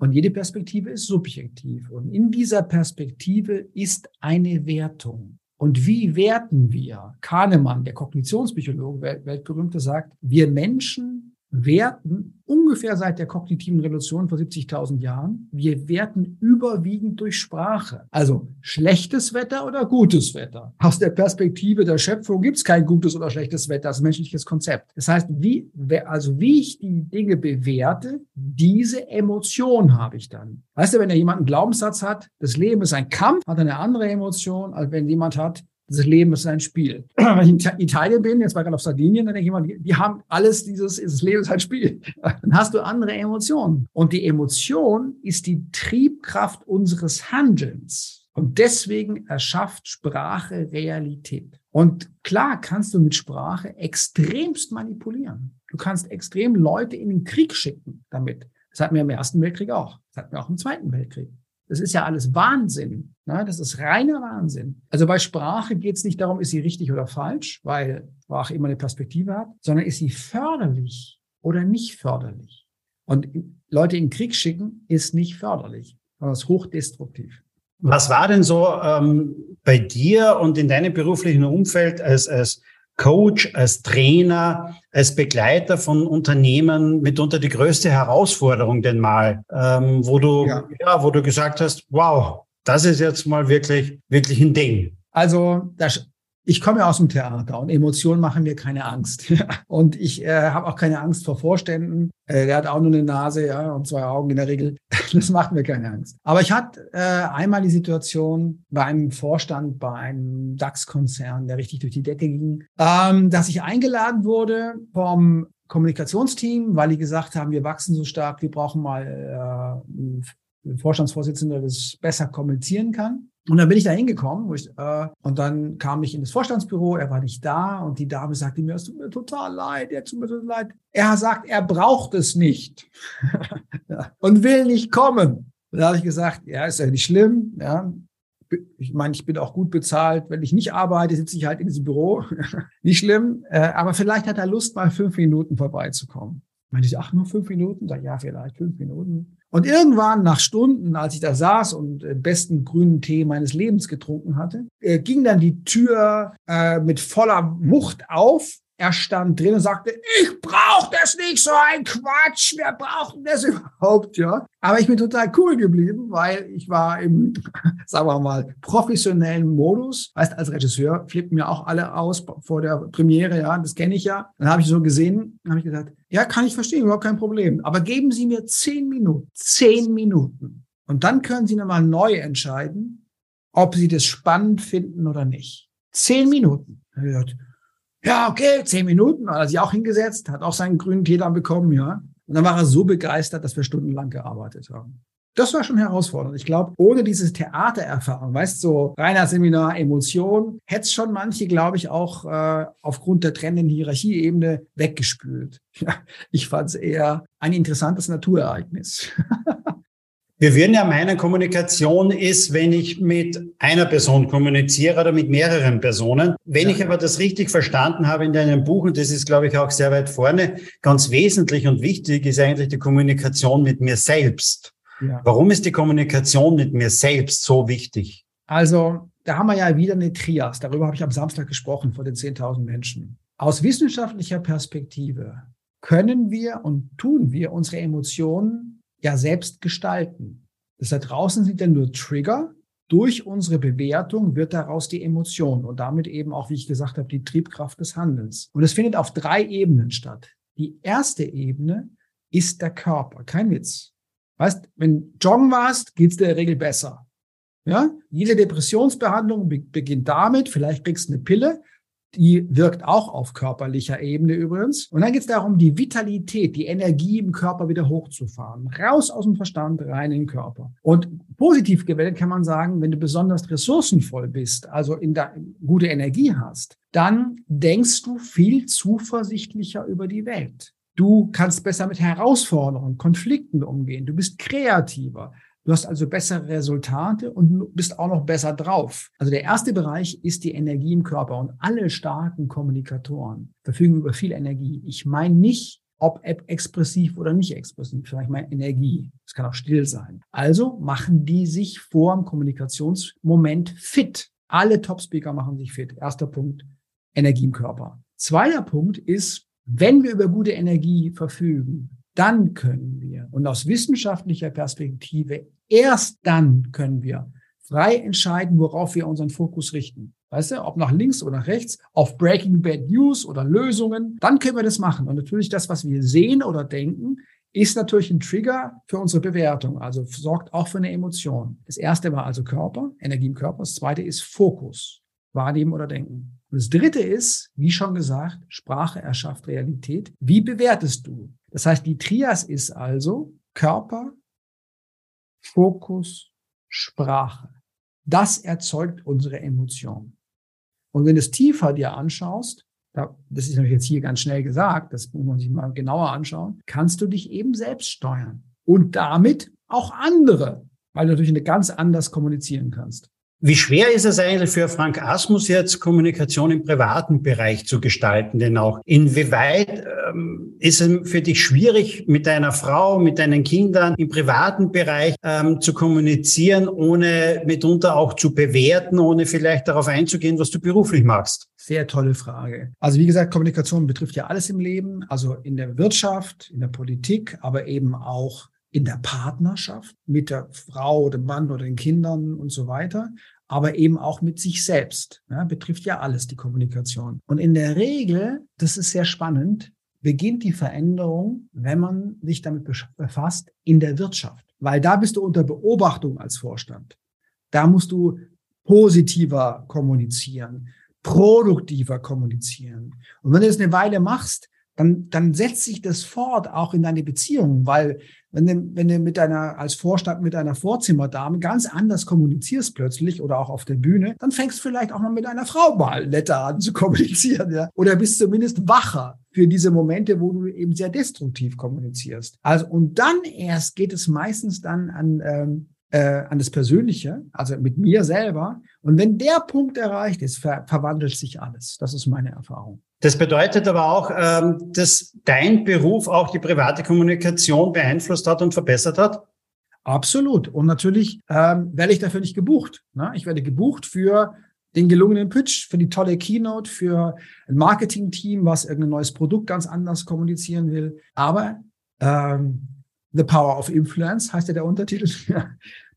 Und jede Perspektive ist subjektiv. Und in dieser Perspektive ist eine Wertung. Und wie werten wir? Kahnemann, der Kognitionspsychologe, weltberühmte, sagt, wir Menschen werten ungefähr seit der kognitiven Revolution vor 70.000 Jahren, wir werten überwiegend durch Sprache. Also schlechtes Wetter oder gutes Wetter. Aus der Perspektive der Schöpfung gibt es kein gutes oder schlechtes Wetter, das ist ein menschliches Konzept. Das heißt, wie, also wie ich die Dinge bewerte, diese Emotion habe ich dann. Weißt du, wenn da jemand einen Glaubenssatz hat, das Leben ist ein Kampf, hat er eine andere Emotion, als wenn jemand hat, das Leben ist ein Spiel. Wenn ich in Italien bin, jetzt war ich gerade auf Sardinien, dann denke ich immer, die, die haben alles dieses, das Leben ist ein Spiel. Dann hast du andere Emotionen. Und die Emotion ist die Triebkraft unseres Handelns. Und deswegen erschafft Sprache Realität. Und klar kannst du mit Sprache extremst manipulieren. Du kannst extrem Leute in den Krieg schicken damit. Das hatten wir im Ersten Weltkrieg auch. Das hatten wir auch im Zweiten Weltkrieg. Das ist ja alles Wahnsinn. Ne? Das ist reiner Wahnsinn. Also bei Sprache geht es nicht darum, ist sie richtig oder falsch, weil Sprache immer eine Perspektive hat, sondern ist sie förderlich oder nicht förderlich. Und Leute in Krieg schicken ist nicht förderlich, sondern ist hochdestruktiv. Was war denn so ähm, bei dir und in deinem beruflichen Umfeld als, als Coach, als Trainer, als Begleiter von Unternehmen mitunter die größte Herausforderung denn mal, ähm, wo du, ja. ja, wo du gesagt hast, wow, das ist jetzt mal wirklich, wirklich ein Ding. Also, das, ich komme aus dem Theater und Emotionen machen mir keine Angst. und ich äh, habe auch keine Angst vor Vorständen. Äh, der hat auch nur eine Nase ja, und zwei Augen in der Regel. das macht mir keine Angst. Aber ich hatte äh, einmal die Situation bei einem Vorstand bei einem DAX-Konzern, der richtig durch die Decke ging, ähm, dass ich eingeladen wurde vom Kommunikationsteam, weil die gesagt haben, wir wachsen so stark, wir brauchen mal äh, einen Vorstandsvorsitzenden, der das besser kommunizieren kann. Und dann bin ich da hingekommen ich, äh, und dann kam ich in das Vorstandsbüro, er war nicht da und die Dame sagte mir, es tut mir total leid, er tut mir total leid. Er sagt, er braucht es nicht und will nicht kommen. Und da habe ich gesagt, ja, ist ja nicht schlimm. Ja. Ich meine, ich bin auch gut bezahlt. Wenn ich nicht arbeite, sitze ich halt in diesem Büro. nicht schlimm. Äh, aber vielleicht hat er Lust, mal fünf Minuten vorbeizukommen. Meinte ich, ach, nur fünf Minuten? Da, ja, vielleicht fünf Minuten. Und irgendwann nach Stunden, als ich da saß und den besten grünen Tee meines Lebens getrunken hatte, äh, ging dann die Tür äh, mit voller Wucht auf er stand drin und sagte, ich brauche das nicht, so ein Quatsch, wer braucht das überhaupt, ja? Aber ich bin total cool geblieben, weil ich war im, sagen wir mal, professionellen Modus. Weißt, als Regisseur flippen mir auch alle aus vor der Premiere, ja, das kenne ich ja. Dann habe ich so gesehen, habe ich gesagt, ja, kann ich verstehen, überhaupt kein Problem. Aber geben Sie mir zehn Minuten, zehn Minuten. Und dann können Sie nochmal neu entscheiden, ob Sie das spannend finden oder nicht. Zehn Minuten. Dann habe ich gesagt, Ja, okay, zehn Minuten, hat er sich auch hingesetzt, hat auch seinen grünen Tee dann bekommen, ja. Und dann war er so begeistert, dass wir stundenlang gearbeitet haben. Das war schon herausfordernd. Ich glaube, ohne diese Theatererfahrung, weißt du, so reiner Seminar, Emotion, hätte es schon manche, glaube ich, auch äh, aufgrund der trennenden Hierarchieebene weggespült. Ja, ich fand es eher ein interessantes Naturereignis. Wir würden ja meinen, Kommunikation ist, wenn ich mit einer Person kommuniziere oder mit mehreren Personen. Wenn ja. ich aber das richtig verstanden habe in deinem Buch, und das ist, glaube ich, auch sehr weit vorne, ganz wesentlich und wichtig ist eigentlich die Kommunikation mit mir selbst. Ja. Warum ist die Kommunikation mit mir selbst so wichtig? Also, da haben wir ja wieder eine Trias. Darüber habe ich am Samstag gesprochen vor den 10.000 Menschen. Aus wissenschaftlicher Perspektive können wir und tun wir unsere Emotionen ja selbst gestalten. Das da draußen sind ja nur Trigger. Durch unsere Bewertung wird daraus die Emotion und damit eben auch, wie ich gesagt habe, die Triebkraft des Handelns. Und es findet auf drei Ebenen statt. Die erste Ebene ist der Körper. Kein Witz. Weißt, wenn joggen warst, geht's dir in der Regel besser. Ja, jede Depressionsbehandlung beginnt damit, vielleicht kriegst du eine Pille, die wirkt auch auf körperlicher Ebene übrigens. Und dann geht es darum, die Vitalität, die Energie im Körper wieder hochzufahren. Raus aus dem Verstand, rein in den Körper. Und positiv gewählt kann man sagen, wenn du besonders ressourcenvoll bist, also in der gute Energie hast, dann denkst du viel zuversichtlicher über die Welt. Du kannst besser mit Herausforderungen, Konflikten umgehen. Du bist kreativer. Du hast also bessere Resultate und bist auch noch besser drauf. Also der erste Bereich ist die Energie im Körper und alle starken Kommunikatoren verfügen über viel Energie. Ich meine nicht, ob expressiv oder nicht expressiv, sondern ich meine Energie. Es kann auch still sein. Also machen die sich vor dem Kommunikationsmoment fit. Alle Top-Speaker machen sich fit. Erster Punkt, Energie im Körper. Zweiter Punkt ist, wenn wir über gute Energie verfügen, dann können wir, und aus wissenschaftlicher Perspektive, erst dann können wir frei entscheiden, worauf wir unseren Fokus richten. Weißt du, ob nach links oder nach rechts, auf Breaking Bad News oder Lösungen, dann können wir das machen. Und natürlich das, was wir sehen oder denken, ist natürlich ein Trigger für unsere Bewertung, also sorgt auch für eine Emotion. Das erste war also Körper, Energie im Körper. Das zweite ist Fokus, wahrnehmen oder denken. Und das dritte ist, wie schon gesagt, Sprache erschafft Realität. Wie bewertest du? Das heißt, die Trias ist also Körper, Fokus, Sprache. Das erzeugt unsere Emotion. Und wenn du es tiefer dir anschaust, das ist natürlich jetzt hier ganz schnell gesagt, das muss man sich mal genauer anschauen, kannst du dich eben selbst steuern und damit auch andere, weil du natürlich ganz anders kommunizieren kannst. Wie schwer ist es eigentlich für Frank Asmus jetzt, Kommunikation im privaten Bereich zu gestalten? Denn auch inwieweit ähm, ist es für dich schwierig, mit deiner Frau, mit deinen Kindern im privaten Bereich ähm, zu kommunizieren, ohne mitunter auch zu bewerten, ohne vielleicht darauf einzugehen, was du beruflich machst? Sehr tolle Frage. Also wie gesagt, Kommunikation betrifft ja alles im Leben, also in der Wirtschaft, in der Politik, aber eben auch in der Partnerschaft mit der Frau, dem Mann oder den Kindern und so weiter, aber eben auch mit sich selbst. Ja, betrifft ja alles die Kommunikation. Und in der Regel, das ist sehr spannend, beginnt die Veränderung, wenn man sich damit befasst, in der Wirtschaft. Weil da bist du unter Beobachtung als Vorstand. Da musst du positiver kommunizieren, produktiver kommunizieren. Und wenn du das eine Weile machst, dann, dann setzt sich das fort auch in deine Beziehungen, weil wenn du, wenn du mit deiner, als Vorstand mit einer Vorzimmerdame ganz anders kommunizierst plötzlich oder auch auf der Bühne, dann fängst du vielleicht auch mal mit einer Frau mal netter an zu kommunizieren, ja. Oder bist zumindest wacher für diese Momente, wo du eben sehr destruktiv kommunizierst. Also, und dann erst geht es meistens dann an, ähm, äh, an das Persönliche, also mit mir selber. Und wenn der Punkt erreicht ist, ver verwandelt sich alles. Das ist meine Erfahrung. Das bedeutet aber auch, ähm, dass dein Beruf auch die private Kommunikation beeinflusst hat und verbessert hat? Absolut. Und natürlich ähm, werde ich dafür nicht gebucht. Ne? Ich werde gebucht für den gelungenen Pitch, für die tolle Keynote, für ein Marketing-Team, was irgendein neues Produkt ganz anders kommunizieren will. Aber ähm, The Power of Influence heißt ja der Untertitel.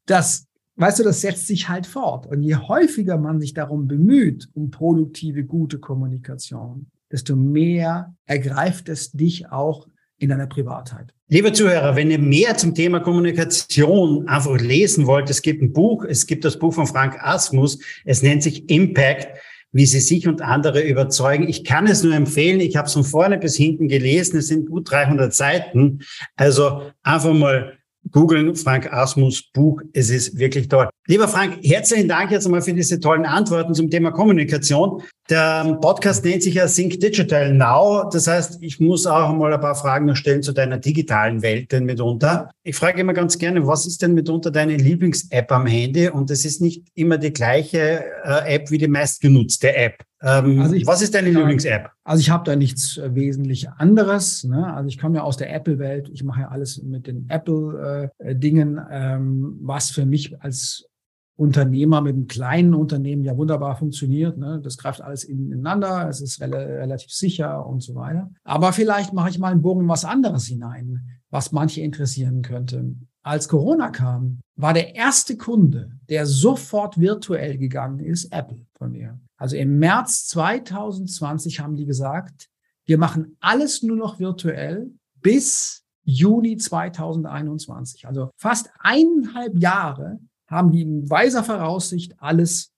das, weißt du, das setzt sich halt fort. Und je häufiger man sich darum bemüht, um produktive, gute Kommunikation, desto mehr ergreift es dich auch in deiner Privatheit. Liebe Zuhörer, wenn ihr mehr zum Thema Kommunikation einfach lesen wollt, es gibt ein Buch, es gibt das Buch von Frank Asmus, es nennt sich Impact. wie sie sich und andere überzeugen. Ich kann es nur empfehlen. Ich habe es von vorne bis hinten gelesen. Es sind gut 300 Seiten. Also einfach mal googeln, Frank Asmus Buch. Es ist wirklich toll. Lieber Frank, herzlichen Dank jetzt einmal für diese tollen Antworten zum Thema Kommunikation. Der Podcast nennt sich ja Think Digital Now. Das heißt, ich muss auch mal ein paar Fragen noch stellen zu deiner digitalen Welt denn mitunter. Ich frage immer ganz gerne, was ist denn mitunter deine Lieblings-App am Handy? Und es ist nicht immer die gleiche äh, App wie die meistgenutzte App. Ähm, also ich, was ist deine Lieblings-App? Also ich habe da nichts äh, wesentlich anderes. Ne? Also ich komme ja aus der Apple-Welt. Ich mache ja alles mit den Apple-Dingen, äh, ähm, was für mich als Unternehmer mit einem kleinen Unternehmen ja wunderbar funktioniert. Ne? Das greift alles ineinander, es ist rel relativ sicher und so weiter. Aber vielleicht mache ich mal einen Bogen was anderes hinein, was manche interessieren könnte. Als Corona kam, war der erste Kunde, der sofort virtuell gegangen ist, Apple von mir. Also im März 2020 haben die gesagt, wir machen alles nur noch virtuell bis Juni 2021. Also fast eineinhalb Jahre haben die in weiser Voraussicht alles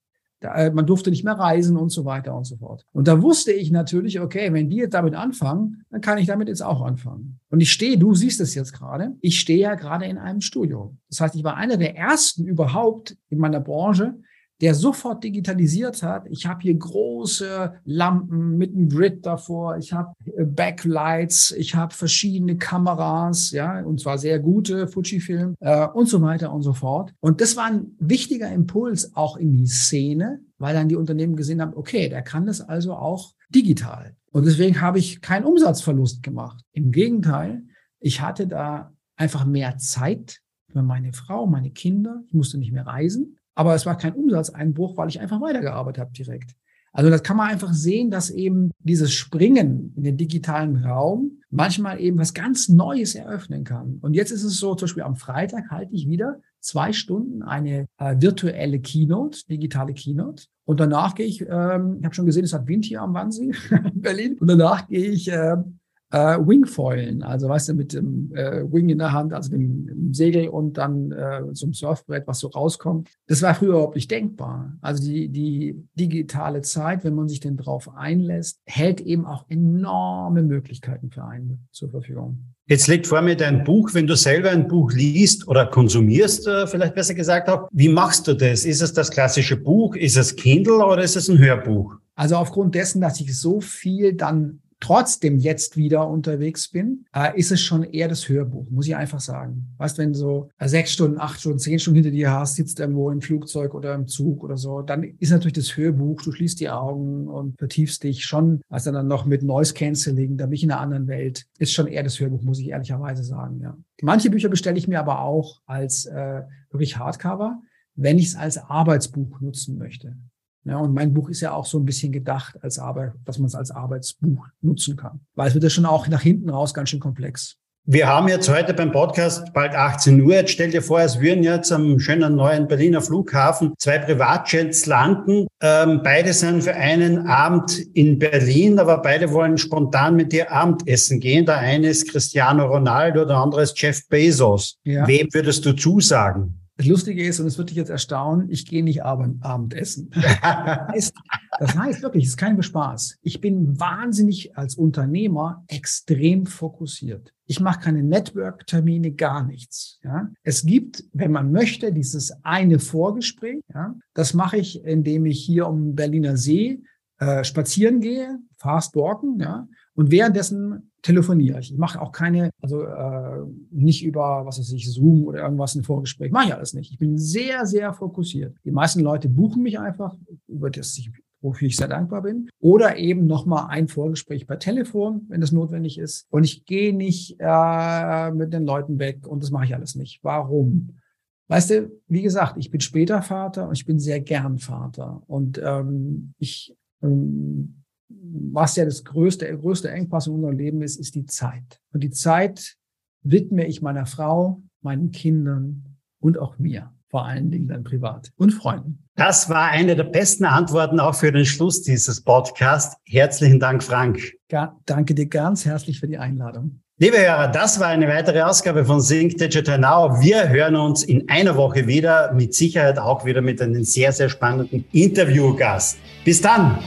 man durfte nicht mehr reisen und so weiter und so fort. Und da wusste ich natürlich, okay, wenn die jetzt damit anfangen, dann kann ich damit jetzt auch anfangen. Und ich stehe, du siehst es jetzt gerade, ich stehe ja gerade in einem Studio. Das heißt, ich war einer der ersten überhaupt in meiner Branche, der sofort digitalisiert hat. Ich habe hier große Lampen mit einem Grid davor, ich habe äh, Backlights, ich habe verschiedene Kameras, ja, und zwar sehr gute Fujifilm äh, und so weiter und so fort. Und das war ein wichtiger Impuls auch in die Szene, weil dann die Unternehmen gesehen haben, okay, der kann das also auch digital. Und deswegen habe ich keinen Umsatzverlust gemacht. Im Gegenteil, ich hatte da einfach mehr Zeit für meine Frau, meine Kinder. Ich musste nicht mehr reisen. Aber es war kein Umsatzeinbruch, weil ich einfach weitergearbeitet habe direkt. Also das kann man einfach sehen, dass eben dieses Springen in den digitalen Raum manchmal eben was ganz Neues eröffnen kann. Und jetzt ist es so, zum Beispiel am Freitag halte ich wieder zwei Stunden eine äh, virtuelle Keynote, digitale Keynote. Und danach gehe ich, ähm, ich habe schon gesehen, es hat Wind hier am Wannsee in Berlin. Und danach gehe ich äh, äh, Wingfoilen, also weißt du, mit dem äh, Wing in der Hand, also dem, dem Segel und dann äh, so ein Surfbrett, was so rauskommt. Das war früher überhaupt nicht denkbar. Also die, die digitale Zeit, wenn man sich denn drauf einlässt, hält eben auch enorme Möglichkeiten für einen zur Verfügung. Jetzt liegt vor mir dein Buch. Wenn du selber ein Buch liest oder konsumierst, äh, vielleicht besser gesagt auch, wie machst du das? Ist es das klassische Buch? Ist es Kindle oder ist es ein Hörbuch? Also aufgrund dessen, dass ich so viel dann trotzdem jetzt wieder unterwegs bin, äh, ist es schon eher das Hörbuch, muss ich einfach sagen. Weißt, wenn du so äh, sechs Stunden, acht Stunden, zehn Stunden hinter dir hast, sitzt irgendwo im Flugzeug oder im Zug oder so, dann ist natürlich das Hörbuch, du schließt die Augen und vertiefst dich schon, also dann noch mit Noise Cancelling, da bin ich in einer anderen Welt, ist schon eher das Hörbuch, muss ich ehrlicherweise sagen, ja. Manche Bücher bestelle ich mir aber auch als äh, wirklich Hardcover, wenn ich es als Arbeitsbuch nutzen möchte. Ja, und mein Buch ist ja auch so ein bisschen gedacht, als Arbeit, dass man es als Arbeitsbuch nutzen kann. Weil es wird ja schon auch nach hinten raus ganz schön komplex. Wir haben jetzt heute beim Podcast bald 18 Uhr. Jetzt stell dir vor, es würden jetzt am schönen neuen Berliner Flughafen zwei Privatjets landen. Ähm, beide sind für einen Abend in Berlin, aber beide wollen spontan mit dir Abendessen gehen. Der eine ist Cristiano Ronaldo, der andere ist Jeff Bezos. Ja. Wem würdest du zusagen? Das Lustige ist, und es wird dich jetzt erstaunen, ich gehe nicht Abendessen. das, heißt, das heißt wirklich, es ist kein Spaß. Ich bin wahnsinnig als Unternehmer extrem fokussiert. Ich mache keine Network-Termine, gar nichts. Ja? Es gibt, wenn man möchte, dieses eine Vorgespräch. Ja? Das mache ich, indem ich hier um Berliner See äh, spazieren gehe, fast walken, ja, und währenddessen telefoniere ich. Ich mache auch keine, also äh, nicht über, was weiß ich, Zoom oder irgendwas ein Vorgespräch. Mache ich alles nicht. Ich bin sehr, sehr fokussiert. Die meisten Leute buchen mich einfach, über das ich wofür ich sehr dankbar bin. Oder eben nochmal ein Vorgespräch per Telefon, wenn das notwendig ist. Und ich gehe nicht äh, mit den Leuten weg und das mache ich alles nicht. Warum? Weißt du, wie gesagt, ich bin später Vater und ich bin sehr gern Vater. Und ähm, ich ähm, was ja das größte, größte Engpass in unserem Leben ist, ist die Zeit. Und die Zeit widme ich meiner Frau, meinen Kindern und auch mir. Vor allen Dingen dann privat und Freunden. Das war eine der besten Antworten auch für den Schluss dieses Podcasts. Herzlichen Dank, Frank. Ja, danke dir ganz herzlich für die Einladung. Liebe Hörer, das war eine weitere Ausgabe von Sync Digital Now. Wir hören uns in einer Woche wieder, mit Sicherheit auch wieder mit einem sehr, sehr spannenden Interviewgast. Bis dann!